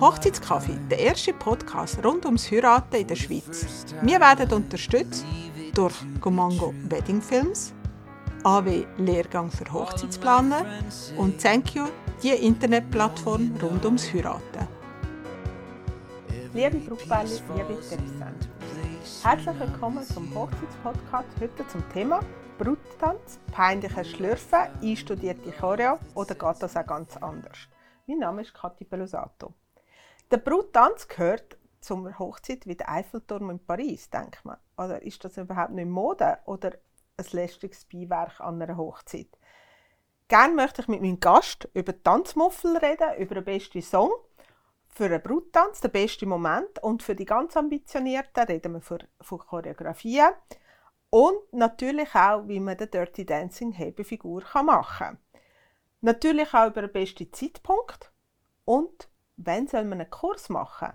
Hochzeitskaffee, der erste Podcast rund ums Heiraten in der Schweiz. Wir werden unterstützt durch Gomango Wedding Films, AW Lehrgang für Hochzeitsplaner und Thank You, die Internetplattform rund ums Heiraten. Liebe Brautpaare, liebe Interessenten. Herzlich willkommen zum Hochzeitspodcast. Heute zum Thema Bruttanz, peinliches Schlürfen, einstudierte Choreo oder geht das auch ganz anders? Mein Name ist Kathi Pelosato. Der Bruttanz gehört zum Hochzeit wie der Eiffelturm in Paris, denkt man. Oder ist das überhaupt nicht Mode oder ein lästiges Beiwerk an einer Hochzeit? Gerne möchte ich mit meinem Gast über Tanzmuffel reden, über den besten Song für einen Bruttanz, den besten Moment und für die ganz Ambitionierten reden wir von Choreografien und natürlich auch, wie man den Dirty Dancing Hebefigur machen kann. Natürlich auch über den besten Zeitpunkt und wann soll man einen Kurs machen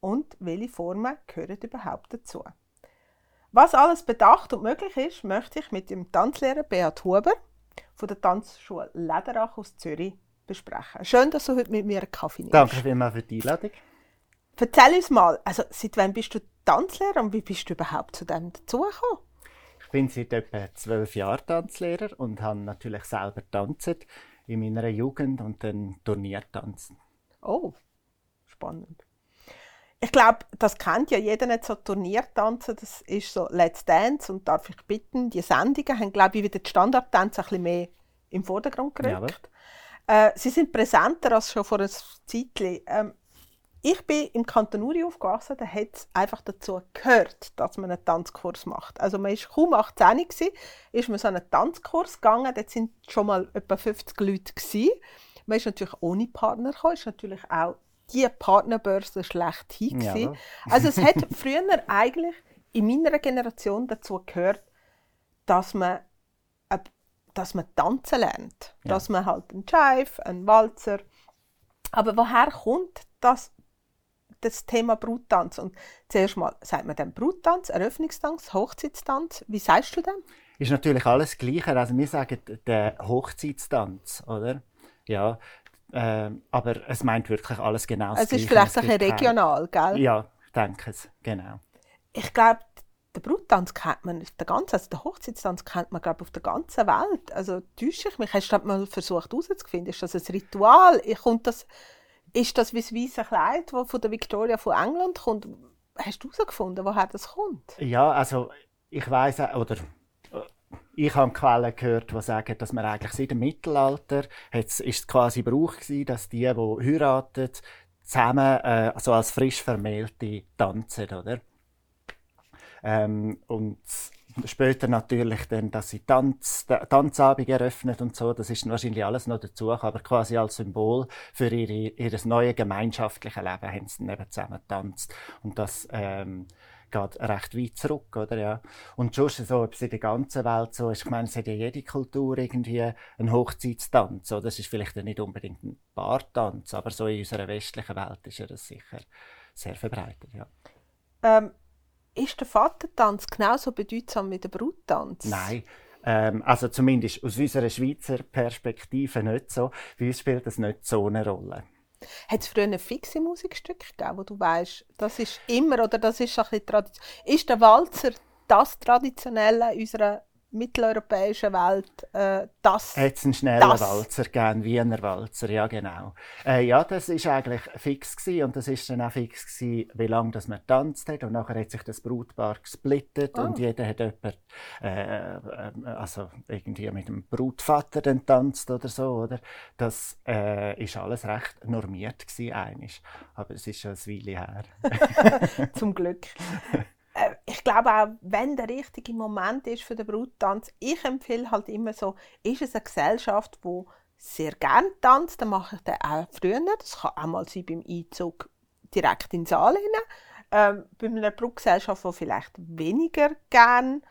und welche Formen gehören überhaupt dazu. Was alles bedacht und möglich ist, möchte ich mit dem Tanzlehrer Beat Huber von der Tanzschule Lederach aus Zürich besprechen. Schön, dass du heute mit mir einen Kaffee nimmst. Danke vielmals für die Einladung. Erzähl uns mal, also seit wann bist du Tanzlehrer und wie bist du überhaupt zu dem dazugekommen? Ich bin seit etwa zwölf Jahren Tanzlehrer und habe natürlich selber tanzt in meiner Jugend und dann Turnier tanzen. Oh, spannend. Ich glaube, das kennt ja jeder nicht so Turniertanzen. Das ist so Let's Dance und darf ich bitten, die Sendungen haben, glaube ich, wieder die Standardtänze ein bisschen mehr im Vordergrund gerückt. Äh, sie sind präsenter als schon vor einem Zeitchen. Ähm, ich bin im Kanton Uri aufgewachsen, da hat es einfach dazu gehört, dass man einen Tanzkurs macht. Also man war kaum 18 gewesen, ist man so einen Tanzkurs gegangen, dort sind schon mal etwa 50 Leute gewesen. Man ist natürlich ohne Partner gekommen, ist natürlich auch die Partnerbörse schlechthin gewesen. Ja. Also es hat früher eigentlich in meiner Generation dazu gehört, dass man dass man tanzen lernt, Ja. dass man halt einen Jive, einen Walzer. Aber woher kommt das, das Thema Bruttanz? Und zuerst mal sagt man dann Bruttanz, Eröffnungstanz, Hochzeitstanz. Wie sagst du dem? Ist natürlich alles Gleiche. Also wir sagen der Hochzeitstanz, oder? Ja. ähm, aber es meint wirklich alles genau das Es ist vielleicht ein bisschen regional, gell? Ja, ich denke es, genau. Ich glaube, den Bruttanz kennt man auf der ganzen, also den Hochzeitstanz kennt man glaube auf der ganzen Welt. Also täusche ich mich? Hast du mal versucht herauszufinden? Ist das ein Ritual? Ich- Kommt das, ist das wie das weiße Kleid, das von der Victoria von England kommt? Hast du herausgefunden, woher das kommt? Ja, also ich weiß oder äh, ich habe Quellen gehört, die sagen, dass man eigentlich seit dem Mittelalter ist es quasi Brauch gewesen, dass die, die heiraten, zusammen äh, so als frisch Vermählte tanzen, oder? Ähm, und später natürlich dann, dass sie Tanz, Ta- Tanzabend eröffnet und so, das ist wahrscheinlich alles noch dazu, aber quasi als Symbol für ihre, ihr neues gemeinschaftliche Leben haben sie dann eben zusammen getanzt. Und das ähm, geht recht weit zurück, oder? Ja. Und schon so, ob es in der ganzen Welt so ist, ich meine, es hat ja jede Kultur irgendwie einen Hochzeitstanz, oder? Das ist vielleicht nicht unbedingt ein Paartanz, aber so in unserer westlichen Welt ist ja das sicher sehr verbreitet, ja. Ähm, ist der Vatertanz genauso bedeutsam wie der Bruttanz? Nein. Ähm, also zumindest aus unserer Schweizer Perspektive nicht so. Bei uns spielt das nicht so eine Rolle. Hat es früher fixe Musikstücke gegeben, wo du weißt, das ist immer oder das ist ein bisschen Tradition? Ist der Walzer das Traditionelle unserer mitteleuropäischen Welt? Äh, das? Es einen schnellen Das. Walzer gegeben, Wiener Walzer, ja genau. Äh, ja, das ist eigentlich fix gewesen und das ist dann auch fix gewesen, wie lange das man tanzt hat und nachher hat sich das Brutpaar gesplittet Ah. und jeder hat jemand, äh, äh, also irgendwie mit dem Brutvater dann tanzt oder so, oder? Das äh, ist alles recht normiert gewesen, einisch. aber es ist schon ein Weile her. Zum Glück. Ich glaube auch, wenn der richtige Moment ist für den Bruttanz, ich empfehle halt immer so, ist es eine Gesellschaft, wo sehr gern tanzt, dann mache ich den auch früher. Das kann auch mal sein beim Einzug direkt in den Saal hinein. Ähm, bei einer Brutgesellschaft, die vielleicht weniger gern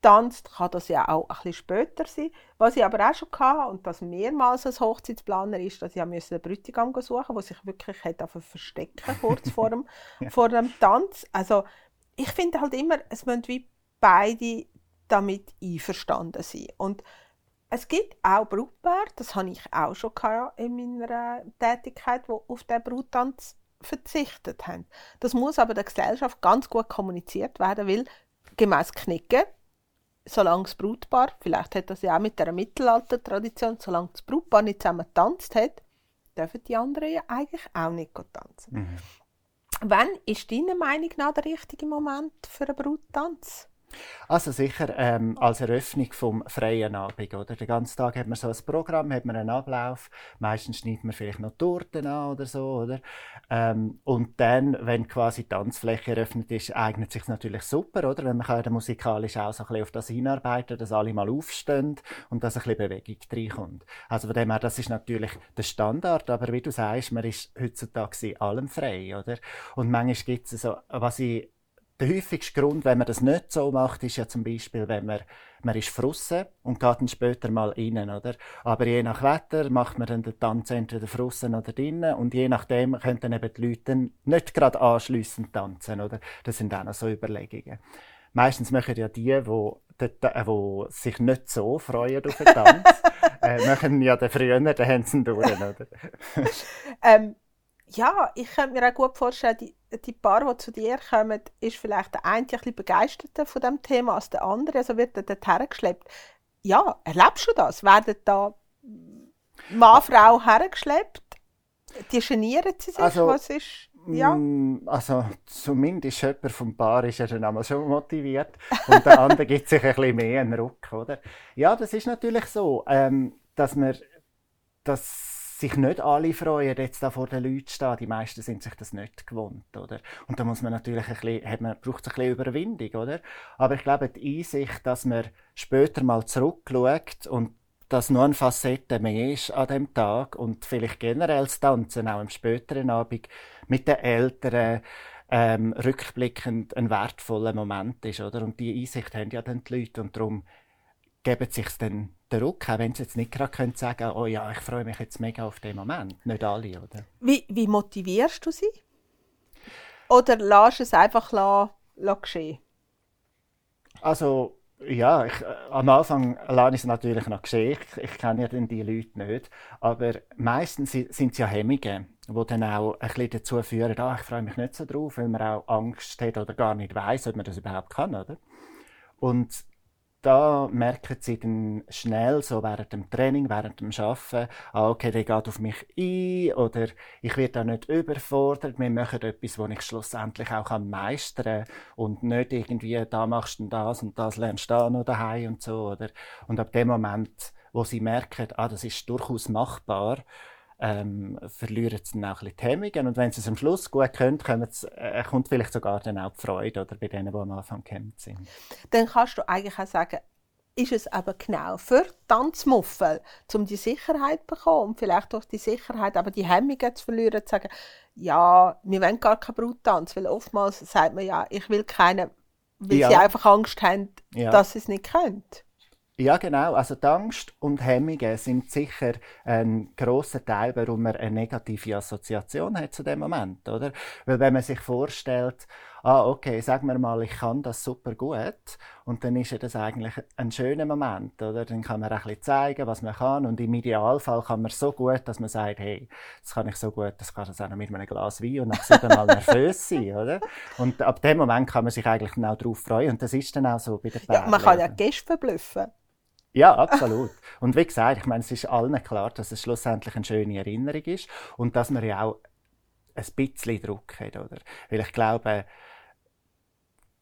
tanzt, kann das ja auch ein bisschen später sein. Was ich aber auch schon hatte, und das mehrmals als Hochzeitsplaner, ist, dass ich einen Bräutigam suchen musste, der sich wirklich hat verstecken kurz vor dem, vor dem Tanz. Also ich finde halt immer, es müssen wie beide damit einverstanden sein. Und es gibt auch Brautpaare, das habe ich auch schon in meiner Tätigkeit, die auf den Bruttanz verzichtet haben. Das muss aber der Gesellschaft ganz gut kommuniziert werden, weil gemäß Knicken, solange das Brutpaar, vielleicht hat das ja auch mit der Mittelalter-Tradition, solange das Brutpaar nicht zusammen getanzt hat, dürfen die anderen ja eigentlich auch nicht tanzen. Mhm. Wann ist deiner Meinung nach der richtige Moment für einen Bruttanz? Also sicher ähm, als Eröffnung vom freien Abend, oder? Den ganzen Tag hat man so ein Programm, hat man einen Ablauf. Meistens schneidet man vielleicht noch Torten an oder so, oder? Ähm, und dann, wenn quasi die Tanzfläche eröffnet ist, eignet sich natürlich super, oder? Wenn man kann dann musikalisch auch so ein bisschen auf das hinarbeiten, dass alle mal aufstehen und dass ein bisschen Bewegung reinkommt. Also von dem her, das ist natürlich der Standard, aber wie du sagst, man ist heutzutage in allem frei, oder? Und manchmal gibt es so, was ich der häufigste Grund, wenn man das nicht so macht, ist ja zum Beispiel, wenn man, man ist frussen und geht dann später mal rein, oder? Aber je nach Wetter macht man dann den Tanz entweder frussen oder drinnen und je nachdem können dann eben die Leute nicht gerade anschliessend tanzen, oder? Das sind auch noch so Überlegungen. Meistens machen ja die, die, die, die sich nicht so freuen auf den Tanz, äh, machen ja den früher, dann haben sie durch, oder? ähm, ja, ich könnte mir auch gut vorstellen, die, die Paar, die zu dir kommen, ist vielleicht der eine ein bisschen begeisterter von dem Thema als der andere, also wird er dorthin geschleppt. Ja, erlebst du das? Werden da Mann, Frau hergeschleppt? Die genieren sie sich? Also, Was ist... Ja. Mm, also zumindest jemand vom Paar ist ja dann einmal schon motiviert und der andere gibt sich ein bisschen mehr einen Ruck, oder? Ja, das ist natürlich so, ähm, dass man das sich nicht alle freuen, jetzt da vor den Leuten stehen. Die meisten sind sich das nicht gewohnt, oder? Und da muss man natürlich ein bisschen, man, braucht ein bisschen Überwindung, oder? Aber ich glaube, die Einsicht, dass man später mal zurückschaut und dass nur eine Facette mehr ist an dem Tag und vielleicht generell das Tanzen auch im späteren Abend mit den Eltern ähm, rückblickend ein wertvoller Moment ist, oder? Und die Einsicht haben ja dann die Leute und darum geben sich dann den Ruck, auch wenn sie jetzt nicht gerade können sagen oh ja, ich freue mich jetzt mega auf den Moment. Nicht alle, oder? Wie, wie motivierst du sie? Oder lässt es einfach la, la geschehen? Also, ja, ich, äh, am Anfang lasse ich es natürlich noch geschehen. Ich, ich kenne ja dann die Leute nicht. Aber meistens sind es ja Hemmungen, die dann auch ein bisschen dazu führen, ah, ich freue mich nicht so drauf, weil man auch Angst hat oder gar nicht weiß, ob man das überhaupt kann, oder? Und da merken sie dann schnell, so während dem Training, während dem Arbeiten, ah, okay, der geht auf mich ein oder ich werde da nicht überfordert. Wir machen etwas, was ich schlussendlich auch meistern kann und nicht irgendwie, da machst du das und das lernst du da noch daheim und so, oder? Und ab dem Moment, wo sie merken, ah, das ist durchaus machbar, ähm, verlieren sie dann auch ein bisschen die Hemmungen. Und wenn sie es am Schluss gut können, äh, kommt vielleicht sogar dann auch die Freude oder bei denen, die am Anfang gehemmt sind. Dann kannst du eigentlich auch sagen, ist es aber genau für Tanzmuffel, um die Sicherheit zu bekommen und vielleicht durch die Sicherheit aber die Hemmungen zu verlieren, zu sagen, ja, wir wollen gar keinen Bruttanz, weil oftmals sagt man ja, ich will keinen, weil ja. sie einfach Angst haben, ja. dass sie es nicht können. Ja, genau. Also die Angst und Hemmungen sind sicher ein großer Teil, warum man eine negative Assoziation hat zu dem Moment, oder? Weil wenn man sich vorstellt, ah, okay, sagen wir mal, ich kann das super gut, und dann ist ja das eigentlich ein schöner Moment, oder? Dann kann man ein bisschen zeigen, was man kann, und im Idealfall kann man so gut, dass man sagt, hey, das kann ich so gut, das kann ich auch noch mit einem Glas Wein und nach siebenmal nervös sein, oder? Und ab dem Moment kann man sich eigentlich dann auch darauf freuen, und das ist dann auch so bei der Ja, man kann ja Gäste verblüffen. Ja, absolut. Und wie gesagt, ich meine, es ist allen klar, dass es schlussendlich eine schöne Erinnerung ist und dass man ja auch ein bisschen Druck hat, oder? Weil ich glaube,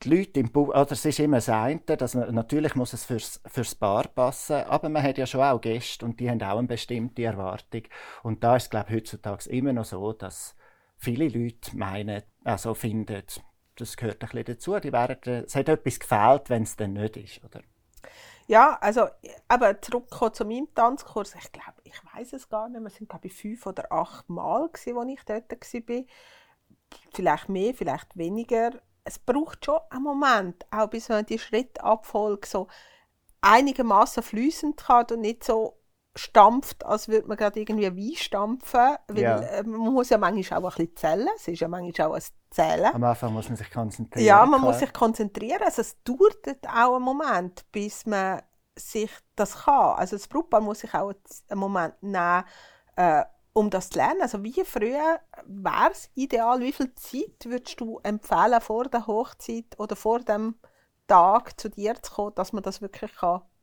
die Leute im Bau, oder es ist immer das eine, dass man, natürlich muss es fürs, fürs Paar passen, aber man hat ja schon auch Gäste und die haben auch eine bestimmte Erwartung. Und da ist es, glaube ich, heutzutage immer noch so, dass viele Leute meinen, also finden, das gehört ein bisschen dazu, die werden, es hat etwas gefehlt, wenn es dann nicht ist, oder? Ja, also, aber zurückkommen zu meinem Tanzkurs. Ich glaube, ich weiß es gar nicht. Wir sind glaube ich fünf oder acht Mal gewesen, als ich dort war. Vielleicht mehr, vielleicht weniger. Es braucht schon einen Moment, auch bis man die Schrittabfolge so einigermaßen fließend hat und nicht so stampft, als würde man gerade irgendwie Wein stampfen. Weil ja. Äh, man muss ja manchmal auch ein bisschen zählen. Es ist ja manchmal auch ein Zählen. Am Anfang muss man sich konzentrieren. Ja, man klar. muss sich konzentrieren. Also es dauert auch einen Moment, bis man sich das kann. Also das Brautpaar muss sich auch einen Moment nehmen, äh, um das zu lernen. Also wie früher wäre es ideal, wie viel Zeit würdest du empfehlen vor der Hochzeit oder vor dem Tag zu dir zu kommen, dass man das wirklich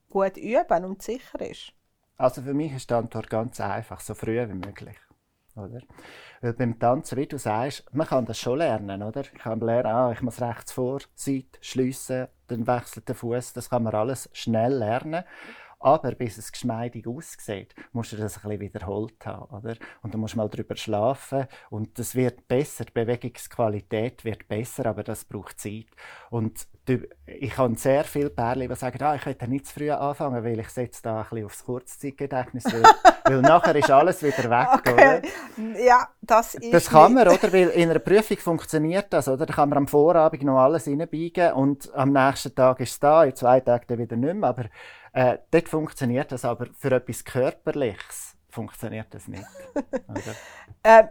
gut üben und sicher ist? Also für mich ist die Antwort ganz einfach, so früh wie möglich. Oder? Weil beim Tanzen, wie du sagst, man kann das schon lernen, oder? Ich kann lernen, ah, ich muss rechts vor, Seite, schliessen, dann wechselt der Fuß. Das kann man alles schnell lernen. Aber bis es geschmeidig aussieht, musst du das ein bisschen wiederholt haben. Oder? Und dann musst du mal drüber schlafen. Und das wird besser, die Bewegungsqualität wird besser, aber das braucht Zeit. Und ich habe sehr viele Pärchen, die sagen, ah, ich hätte nicht zu früh anfangen, weil ich setze da ein bisschen aufs Kurzzeitgedächtnis, weil, weil nachher ist alles wieder weg, okay. oder? Ja, das ist Das kann man, oder? Weil in einer Prüfung funktioniert das, oder? Da kann man am Vorabend noch alles reinbiegen und am nächsten Tag ist es da, in zwei Tagen dann wieder nicht mehr, aber äh, dort funktioniert das, aber für etwas Körperliches funktioniert das nicht. äh,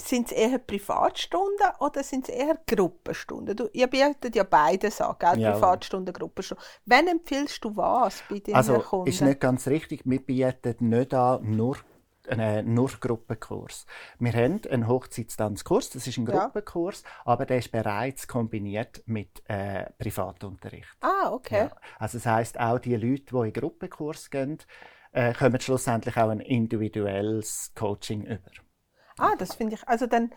sind es eher Privatstunden oder sind es eher Gruppenstunden? Du, ihr bietet ja beides an, gell? Privatstunden, Gruppenstunden. Wann empfiehlst du was bei deinen also, Kunden? ist nicht ganz richtig. Wir bieten nicht an nur einen nur Gruppenkurs. Wir haben einen Hochzeitstanzkurs, das ist ein Gruppenkurs, ja. aber der ist bereits kombiniert mit äh, Privatunterricht. Ah, okay. Ja. Also das heißt auch die Leute, die in Gruppenkurs gehen, äh, kommen schlussendlich auch ein individuelles Coaching über. Ah, das finde ich, also dann,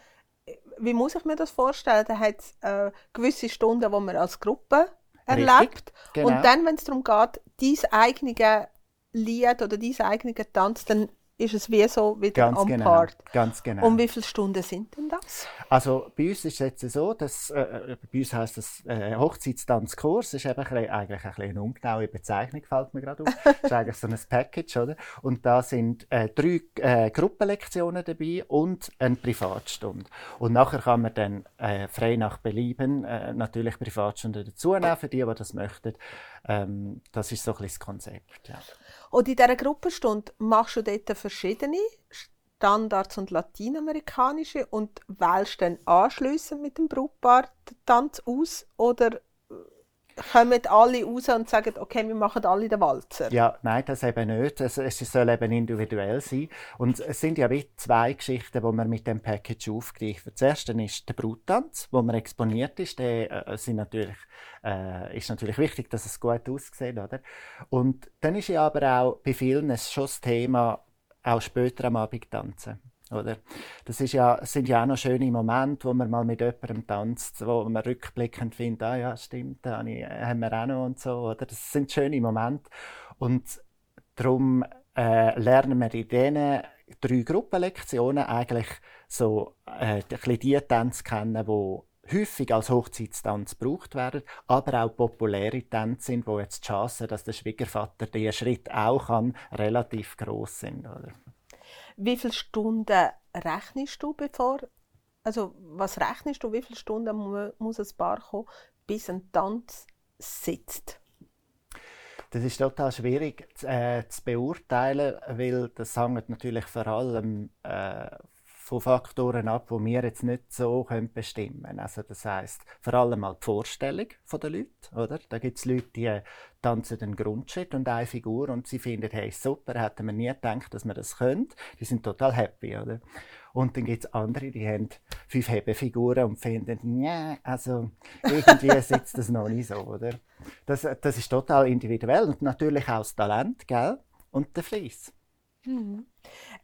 wie muss ich mir das vorstellen? Da hat es äh, gewisse Stunden, wo man als Gruppe erlebt genau. und dann, wenn es darum geht, dein eigene Lied oder dein eigener Tanz, dann ist es wie so wieder ganz am genau, Part. Ganz genau. Und wie viele Stunden sind denn das? Also bei uns ist es jetzt so, dass äh, äh bei uns heisst das äh, Hochzeitstanzkurs, ist eben ein bisschen, eigentlich ein bisschen eine ungenaue Bezeichnung, fällt mir gerade auf. das ist eigentlich so ein Package, oder? Und da sind äh, drei äh, Gruppenlektionen dabei und eine Privatstunde. Und nachher kann man dann äh, frei nach Belieben äh, natürlich Privatstunden dazu nehmen, für die, die das möchten. Ähm, das ist so ein bisschen das Konzept, ja. Und in dieser Gruppenstunde machst du dort verschiedene Standards und lateinamerikanische und wählst dann anschliessend mit dem Brautpaar den Tanz aus oder kommen alle raus und sagen, okay, wir machen alle den Walzer? Ja, nein, das eben nicht. Es, es soll eben individuell sein. Und es sind ja wie zwei Geschichten, die man mit dem Package aufgreifen. Das erste ist der Bruttanz, wo man exponiert ist. Der äh, sind natürlich, äh, ist natürlich wichtig, dass es gut aussieht. Oder? Und dann ist ja aber auch bei vielen schon das Thema, auch später am Abend tanzen. Oder? Das ist ja, sind ja auch noch schöne Momente, wo man mal mit jemandem tanzt, wo man rückblickend findet, ah ja, stimmt, da haben wir auch noch und so. Oder? Das sind schöne Momente. Und darum äh, lernen wir in diesen drei Gruppenlektionen eigentlich so äh, die Tänze kennen, die häufig als Hochzeitstanz gebraucht werden, aber auch populäre Tänze sind, wo jetzt die Chance, dass der Schwiegervater diesen Schritt auch kann, relativ groß sind. Oder? Wie viele Stunden rechnest du bevor? Also was rechnest du, wie viele Stunden muss ein Paar kommen, bis ein Tanz sitzt? Das ist total schwierig äh, zu beurteilen, weil das hängt natürlich vor allem äh, von Faktoren ab, die wir jetzt nicht so können bestimmen können. Also das heißt vor allem mal die Vorstellung der Leute. Oder? Da gibt es Leute, die tanzen den Grundschritt und eine Figur und sie finden, hey, super, hätten wir nie gedacht, dass wir das können. Die sind total happy. Oder? Und dann gibt es andere, die haben fünf Hebefiguren und finden, ja, also irgendwie sitzt das noch nicht so. Oder? Das, das ist total individuell und natürlich auch das Talent gell? und der Fleiss. Mhm.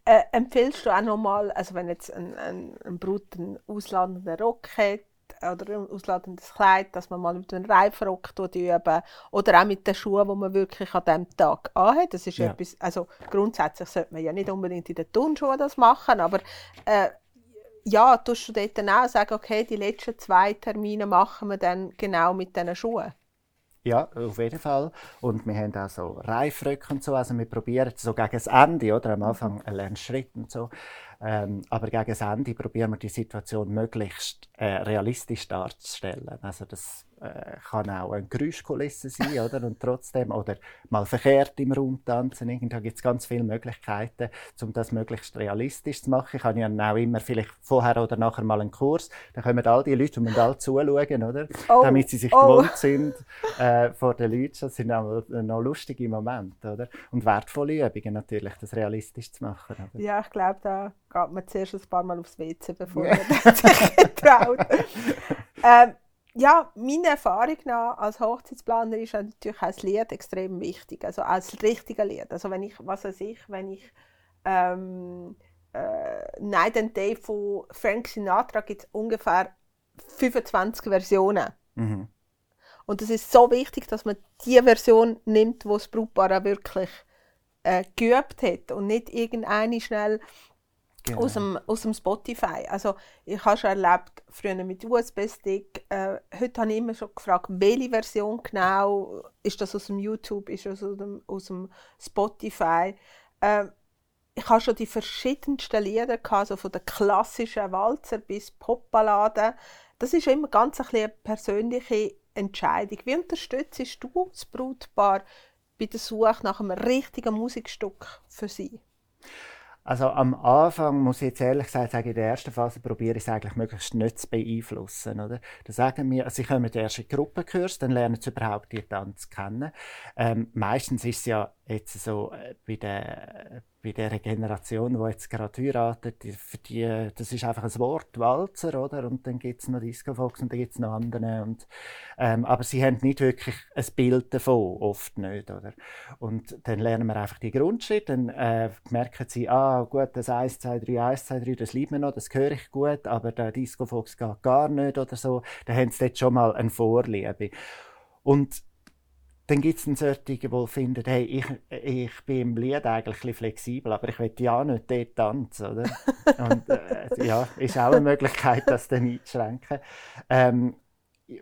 Äh, empfiehlst du auch nochmal, also wenn jetzt ein, ein, ein Brut einen ausladenden Rock hat oder ein ausladendes Kleid, dass man mal mit einem Reifrock üben oder auch mit den Schuhen, die man wirklich an diesem Tag anhat. Das ist ja. etwas, also grundsätzlich sollte man ja nicht unbedingt in den Turnschuhen das machen, aber äh, ja, tust du dort dann auch sagen, okay, die letzten zwei Termine machen wir dann genau mit diesen Schuhen? Ja, auf jeden Fall. Und wir haben auch so Reifröcke und so. Also wir probieren so gegen das Ende, oder? Am Anfang einen Lernschritt und so. Ähm, aber gegen das Ende probieren wir die Situation möglichst äh, realistisch darzustellen. Also das kann auch eine Geräuschkulisse sein, oder? Und trotzdem, oder mal verkehrt im Raum tanzen. Irgendwie gibt es ganz viele Möglichkeiten, um das möglichst realistisch zu machen. Ich habe ja auch immer vielleicht vorher oder nachher mal einen Kurs. Da kommen all die Leute, die alle zuschauen, oder? Oh, Damit sie sich oh. gewohnt sind äh, vor den Leuten. Das sind auch noch lustige Momente, oder? Und wertvolle Übungen natürlich, das realistisch zu machen. Oder? Ja, ich glaube, da geht man zuerst ein paar Mal aufs WC, bevor man sich traut. ähm, ja, meine Erfahrung nach als Hochzeitsplaner ist natürlich als Lied extrem wichtig, also als richtiger Lied. Also wenn ich, was weiß ich, wenn ich ähm, äh, Night and Day von Frank Sinatra gibt es ungefähr 25 Versionen. Mhm. Und es ist so wichtig, dass man die Version nimmt, wo das Brautpaar auch wirklich äh, geübt hat und nicht irgendeine schnell Genau. Aus, dem, aus dem Spotify. Also ich habe schon erlebt, früher mit USB-Stick. Äh, heute habe ich immer schon gefragt, welche Version genau. Ist das aus dem YouTube, ist das aus dem, aus dem Spotify? Äh, ich habe schon die verschiedensten Lieder gehabt, also von der klassischen Walzer bis Popballaden. Das ist immer ganz eine persönliche Entscheidung. Wie unterstützt du das Brautpaar bei der Suche nach einem richtigen Musikstück für sie? Also am Anfang muss ich jetzt ehrlich gesagt sagen, in der ersten Phase probiere ich es eigentlich möglichst nicht zu beeinflussen. Oder? Da sagen wir, also sie kommen erst in Gruppenkurs, dann lernen sie überhaupt die Tanz kennen. Ähm, meistens ist es ja jetzt so äh, bei der bei der Generation, die jetzt gerade heiratet, für die, das ist einfach ein Wort, Walzer, oder? Und dann gibt es noch Disco Fox und dann gibt es noch andere. Und, ähm, aber sie haben nicht wirklich ein Bild davon, oft nicht, oder? Und dann lernen wir einfach die Grundschritte, dann äh, merken sie, ah, gut, das 1, 2, 3, 1, 2, 3, das liebt mir noch, das höre ich gut, aber der Disco Fox geht gar nicht oder so. Dann haben sie dort schon mal eine Vorliebe. Und dann gibt es einen solchen, die finden, hey, ich, ich bin im Lied eigentlich ein flexibel, aber ich will ja nicht dort tanzen, oder? Und äh, ja, ist auch eine Möglichkeit, das dann einzuschränken. Ähm,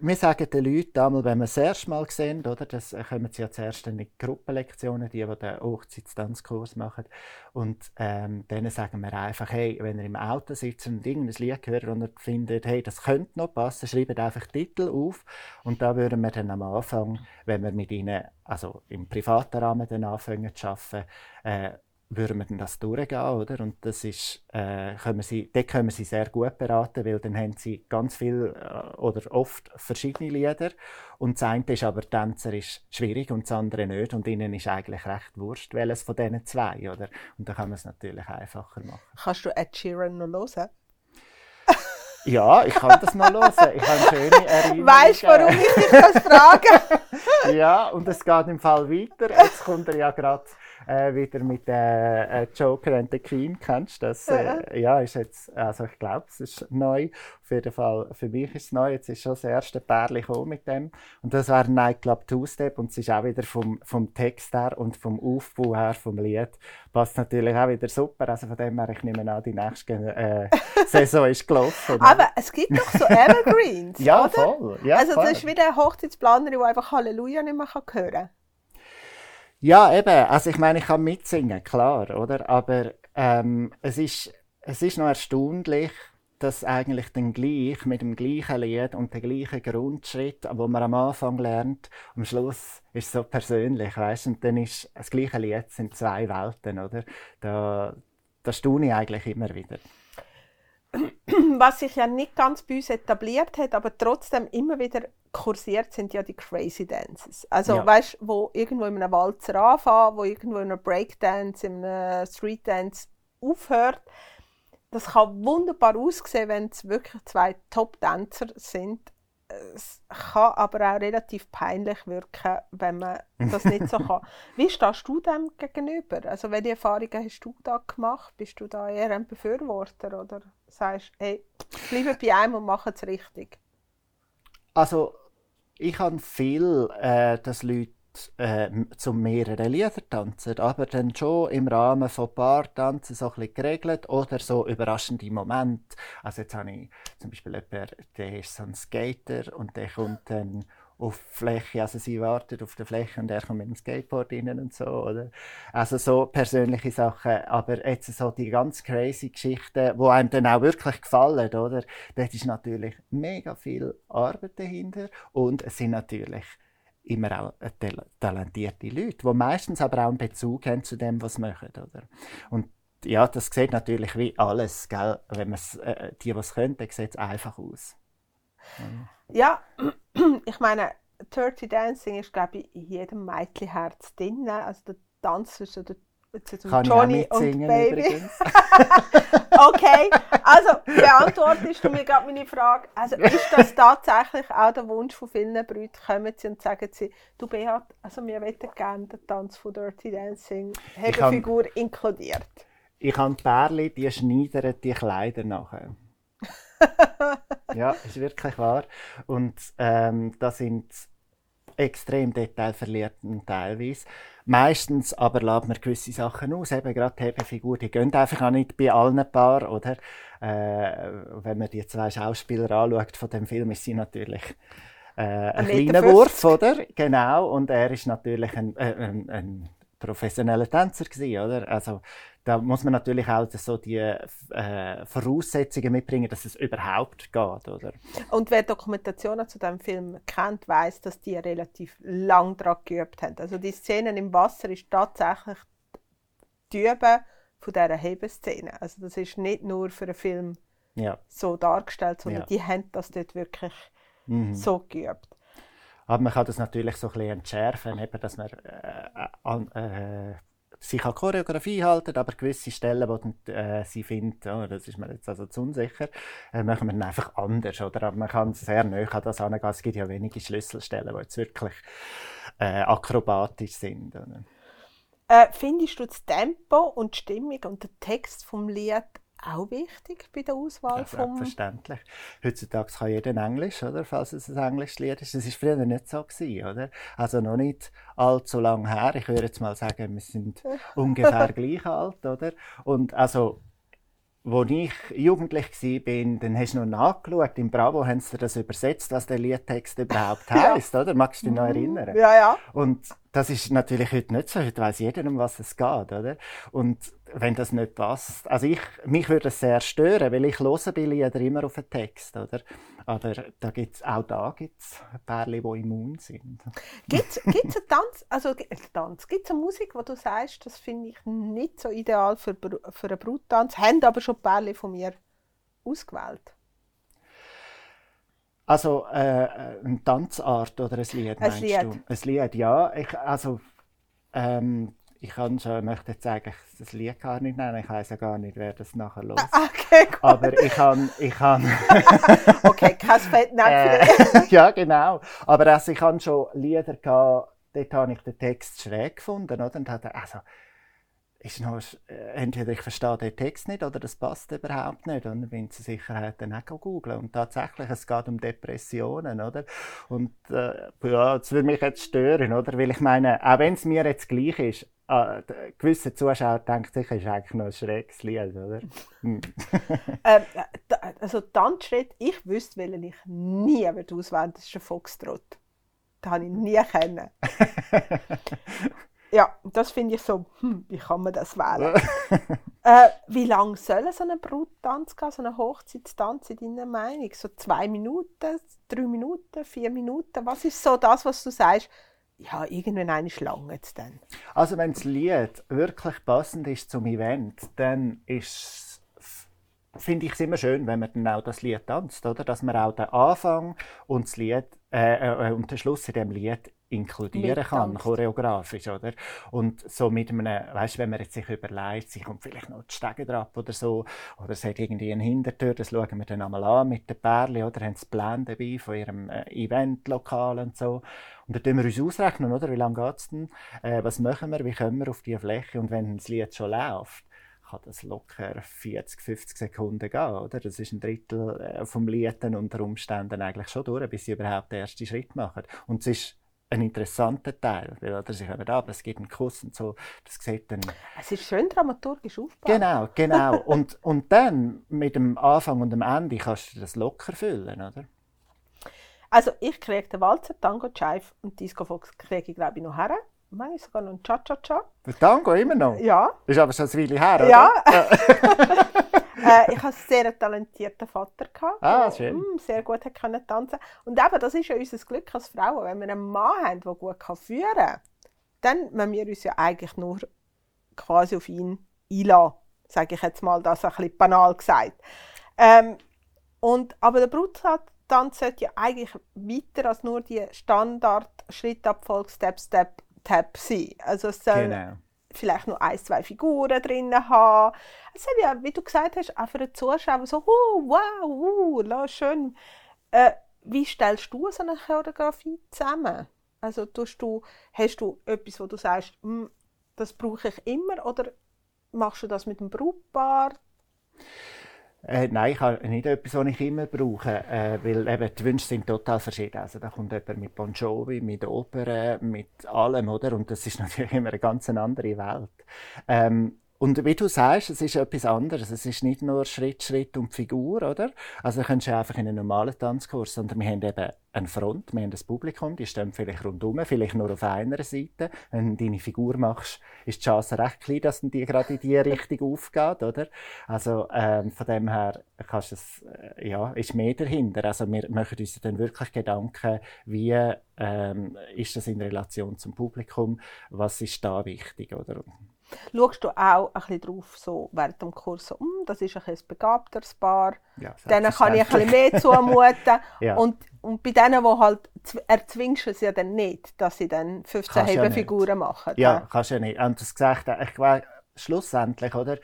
wir sagen den Leuten einmal, wenn wir das erste Mal sehen, oder, das kommen sie ja zuerst in die Gruppenlektionen, die, die den Hochzeitstanzkurs machen. Und ähm, denen sagen wir einfach, hey, wenn ihr im Auto sitzt und irgendein Lied hört und ihr findet, hey, das könnte noch passen, schreibt einfach Titel auf. Und da würden wir dann am Anfang, wenn wir mit ihnen, also im privaten Rahmen dann anfangen zu arbeiten, äh, würden wir dann das durchgehen, oder? Und das ist, äh, können sie, dort können sie sehr gut beraten, weil dann haben sie ganz viel äh, oder oft verschiedene Lieder und das eine ist aber, Tänzer ist schwierig und das andere nicht und ihnen ist eigentlich recht wurscht, welches von diesen zwei, oder? Und dann kann man es natürlich einfacher machen. Kannst du Ed Sheeran noch hören? Ja, ich kann das noch hören. Ich habe schöne Erinnerungen. Weißt du, warum ich dich das frage? ja, und es geht im Fall weiter. Jetzt kommt er ja gerade äh, wieder mit äh, äh, Joker and the Queen kennst. Das äh, ja, ist jetzt, also ich glaube, es ist neu. Auf jeden Fall, für mich ist es neu. Jetzt ist schon das erste Pärchen mit dem. Und das wäre Nightclub Two-Step und es ist auch wieder vom, vom Text her und vom Aufbau her vom Lied passt natürlich auch wieder super. Also von dem her, ich nehme an, die nächste äh, Saison ist gelaufen. Aber es gibt doch so Evergreens, Ja, oder? voll. Ja, also voll. das ist wie der Hochzeitsplaner, der einfach Halleluja nicht mehr hören kann. Ja, eben. Also ich meine, ich kann mitsingen, klar, oder? Aber ähm, es, ist, es ist noch erstaunlich, dass eigentlich dann gleich mit dem gleichen Lied und dem gleichen Grundschritt, wo man am Anfang lernt, am Schluss ist so persönlich, weißt? Und dann ist das gleiche Lied sind zwei Welten, oder? Da, das staune ich eigentlich immer wieder. Was sich ja nicht ganz bei uns etabliert hat, aber trotzdem immer wieder kursiert, sind ja die Crazy Dances. Also, ja. weißt wo irgendwo in einem Walzer anfangen, wo irgendwo in einem Breakdance, in einem Street Dance aufhört. Das kann wunderbar aussehen, wenn es wirklich zwei Top-Tänzer sind es kann aber auch relativ peinlich wirken, wenn man das nicht so kann. Wie stehst du dem gegenüber? Also welche Erfahrungen hast du da gemacht? Bist du da eher ein Befürworter oder sagst du, hey, bleibe bei einem und mach es richtig? Also ich habe viel, äh, dass Leute äh, zu mehreren Liedern tanzen, aber dann schon im Rahmen von Paartanzen so ein bisschen geregelt oder so überraschende Momente. Also jetzt habe ich zum Beispiel jemanden, der ist so ein Skater und der kommt dann auf die Fläche, also sie wartet auf der Fläche und er kommt mit dem Skateboard rein und so, oder? Also so persönliche Sachen, aber jetzt so die ganz crazy Geschichten, wo einem dann auch wirklich gefallen, oder? Dort ist natürlich mega viel Arbeit dahinter und es sind natürlich immer auch talentierte Leute, die meistens aber auch einen Bezug haben zu dem, was sie machen, oder? Und ja, das sieht natürlich wie alles, gell? Wenn man äh, die, was können, sieht es einfach aus. Ja, ich meine, Dirty Dancing ist, glaube ich, in jedem Mädchenherz drin. Also der Tanz zwischen der Kann Johnny und Baby. okay, also beantwortest du mir gerade meine Frage. Also ist das tatsächlich auch der Wunsch von vielen Brüdern? Kommen sie und sagen sie, du Beat, also wir möchten gerne den Tanz von Dirty Dancing, Hebefigur inkludiert. Ich habe die Pärchen, die schneidern die Kleider nachher. ja, ist wirklich wahr. Und ähm, da sind extrem detailverliebt teilweise. Meistens aber lässt man gewisse Sachen aus, eben gerade die Hebefigur, die gehen einfach auch nicht bei allen Paar, oder? Äh, wenn man die zwei Schauspieler anschaut von dem Film, ist sie natürlich äh, ein, ein kleiner Wurf, oder? Genau, und er ist natürlich ein, äh, ein, ein professioneller Tänzer gewesen, oder? Also da muss man natürlich auch so die äh, Voraussetzungen mitbringen, dass es überhaupt geht, oder? Und wer Dokumentationen zu dem Film kennt, weiß, dass die relativ lang daran geübt haben. Also die Szenen im Wasser ist tatsächlich die Üben von dieser Hebeszene. Also das ist nicht nur für einen Film ja. so dargestellt, sondern ja. die haben das dort wirklich mhm. so geübt. Aber man kann das natürlich so ein bisschen entschärfen, eben, dass man äh, äh, sich an Choreografie halten, aber gewisse Stellen, wo äh, sie findet, oh, das ist mir jetzt also zu unsicher, äh, machen wir dann einfach anders. Oder? Aber man kann sehr nah an das angehen. Es gibt ja wenige Schlüsselstellen, die jetzt wirklich äh, akrobatisch sind. Äh, findest du das Tempo und die Stimmung und den Text vom Lied auch wichtig bei der Auswahl ja, vom... Verständlich. Heutzutage kann jeder Englisch, oder? Falls es ein englisches Lied ist. Das war früher nicht so gewesen, oder? Also noch nicht allzu lange her. Ich würde jetzt mal sagen, wir sind ungefähr gleich alt, oder? Und also als ich jugendlich war, dann hast du noch nachgeschaut. Im Bravo haben sie das übersetzt, was der Liedtext überhaupt heisst, ja. oder? Magst du dich noch mhm. erinnern? Ja, ja. Und das ist natürlich heute nicht so. Heute weiß jeder, um was es geht, oder? Und wenn das nicht passt, also ich, mich würde es sehr stören, weil ich höre bei Lieder immer auf den Text, oder? Aber da gibt's, auch da gibt es Pärchen, die immun sind. Gibt es einen Tanz, also Tanz, gibt es eine Musik, wo du sagst, das finde ich nicht so ideal für, für einen Bruttanz, haben aber schon Pärchen von mir ausgewählt? Also äh, äh eine Tanzart oder ein Lied, ein Lied. du? Ein Lied, ja. Ich, also, ähm, ich kann schon, möchte jetzt eigentlich das Lied gar nicht nennen. Ich weiß ja gar nicht, wer das nachher los. Okay, gut. Aber ich kann, ich kann. okay, kein Fettnäpfchen. äh, ja, genau. Aber also ich habe schon Lieder gehabt, dort habe ich den Text schräg gefunden, oder? Und hatte, also, ist noch, äh, entweder ich verstehe den Text nicht oder das passt überhaupt nicht. Und dann bin zur Sicherheit dann auch googeln. Und tatsächlich, es geht um Depressionen, oder? Und äh, ja, das würde mich jetzt stören, oder? Weil ich meine, auch wenn es mir jetzt gleich ist, äh, gewisse Zuschauer denken sicher, ist eigentlich noch ein schräges Lied, oder? Hm. ähm, also Tanzschritt, ich wüsste, welchen ich nie auswählen das ist ein Foxtrot. Das habe ich nie kennen. Ja, das finde ich so, hm, wie kann man das wählen? äh, wie lange soll so ein Bruttanz gehen, so ein Hochzeitstanz in deiner Meinung? So zwei Minuten, drei Minuten, vier Minuten? Was ist so das, was du sagst, ja, irgendwann eine Schlange dann? Also wenn das Lied wirklich passend ist zum Event, dann finde ich es immer schön, wenn man dann auch das Lied tanzt, oder? Dass man auch den Anfang und das Lied äh, äh, und den Schluss in dem Lied inkludieren kann, choreografisch, oder? Und so mit einem, weißt, wenn man jetzt sich überlegt, sie kommt vielleicht noch die Stege drauf oder so, oder es hat irgendwie eine Hintertür, das schauen wir dann einmal an mit den Pärchen, oder? Haben sie Pläne dabei von ihrem äh, Eventlokal und so. Und dann tun wir uns ausrechnen, oder? Wie lange geht es denn? Äh, was machen wir? Wie kommen wir auf diese Fläche? Und wenn das Lied schon läuft, kann das locker 40, 50 Sekunden gehen, oder? Das ist ein Drittel äh, vom Lied unter Umständen eigentlich schon durch, bis sie überhaupt den ersten Schritt machen. Und es ist ein interessanter Teil, oder, sie kommen ab, es gibt einen Kuss und so, das sieht dann... Es ist schön dramaturgisch aufgebaut. Genau, genau. und, und dann, mit dem Anfang und dem Ende, kannst du das locker füllen, oder? Also ich kriege den Walzer, Tango, Jive und Disco Fox kriege ich glaube ich noch her. Manchmal sogar noch ein Cha-Cha-Cha. Der Tango immer noch? Ja. Ist aber schon ein Weile her, oder? Ja. äh, ich hatte einen sehr talentierten Vater. Gehabt, Ah, der, schön. mm, sehr gut hat können tanzen Und eben, das ist ja unser Glück als Frauen. Wenn wir einen Mann haben, der gut kann führen kann, dann müssen wir uns ja eigentlich nur quasi auf ihn einlassen. Sage ich jetzt mal, das ein bisschen banal gesagt. Ähm, und, aber der Bruttanz sollte ja eigentlich weiter als nur die Standard-Schrittabfolge Step, Step, Tap sein. Also es soll Genau. Vielleicht noch ein, zwei Figuren drin haben. Es soll ja, wie du gesagt hast, auch für den Zuschauer so, oh, wow, la, schön. Äh, wie stellst du so eine Choreografie zusammen? Also tust du, hast du etwas, wo du sagst, «Hm, das brauche ich immer oder machst du das mit dem Brautpaar? Äh, nein, ich habe nicht etwas, was ich immer brauche, äh, weil eben die Wünsche sind total verschieden. Also da kommt jemand mit Bon Jovi, mit Opern, mit allem, oder? Und das ist natürlich immer eine ganz andere Welt. Ähm, und wie du sagst, es ist etwas anderes. Es ist nicht nur Schritt, Schritt und Figur, oder? Also du kannst ja einfach in einen normalen Tanzkurs, sondern wir haben eben eine Front, wir haben das Publikum, die stehen vielleicht rundum, vielleicht nur auf einer Seite. Wenn du deine Figur machst, ist die Chance recht klein, dass die gerade in die Richtung aufgeht, oder? Also ähm, von dem her kannst du es, äh, ja, ist mehr dahinter. Also wir machen uns dann wirklich Gedanken, wie ähm, ist das in Relation zum Publikum, was ist da wichtig, oder? Schaust du auch ein bisschen drauf, so während dem Kurs, so, «Hm, das ist ein, ein begabteres Paar, Ja, denen kann ich ein bisschen mehr zumuten. Ja. und, und bei denen, die halt, zw- erzwingst du es ja dann nicht, dass sie dann 15 Kannst ja Hebenfiguren machen. Ja, kannst ja nicht. Und das gesagt, ich weiß, schlussendlich, oder?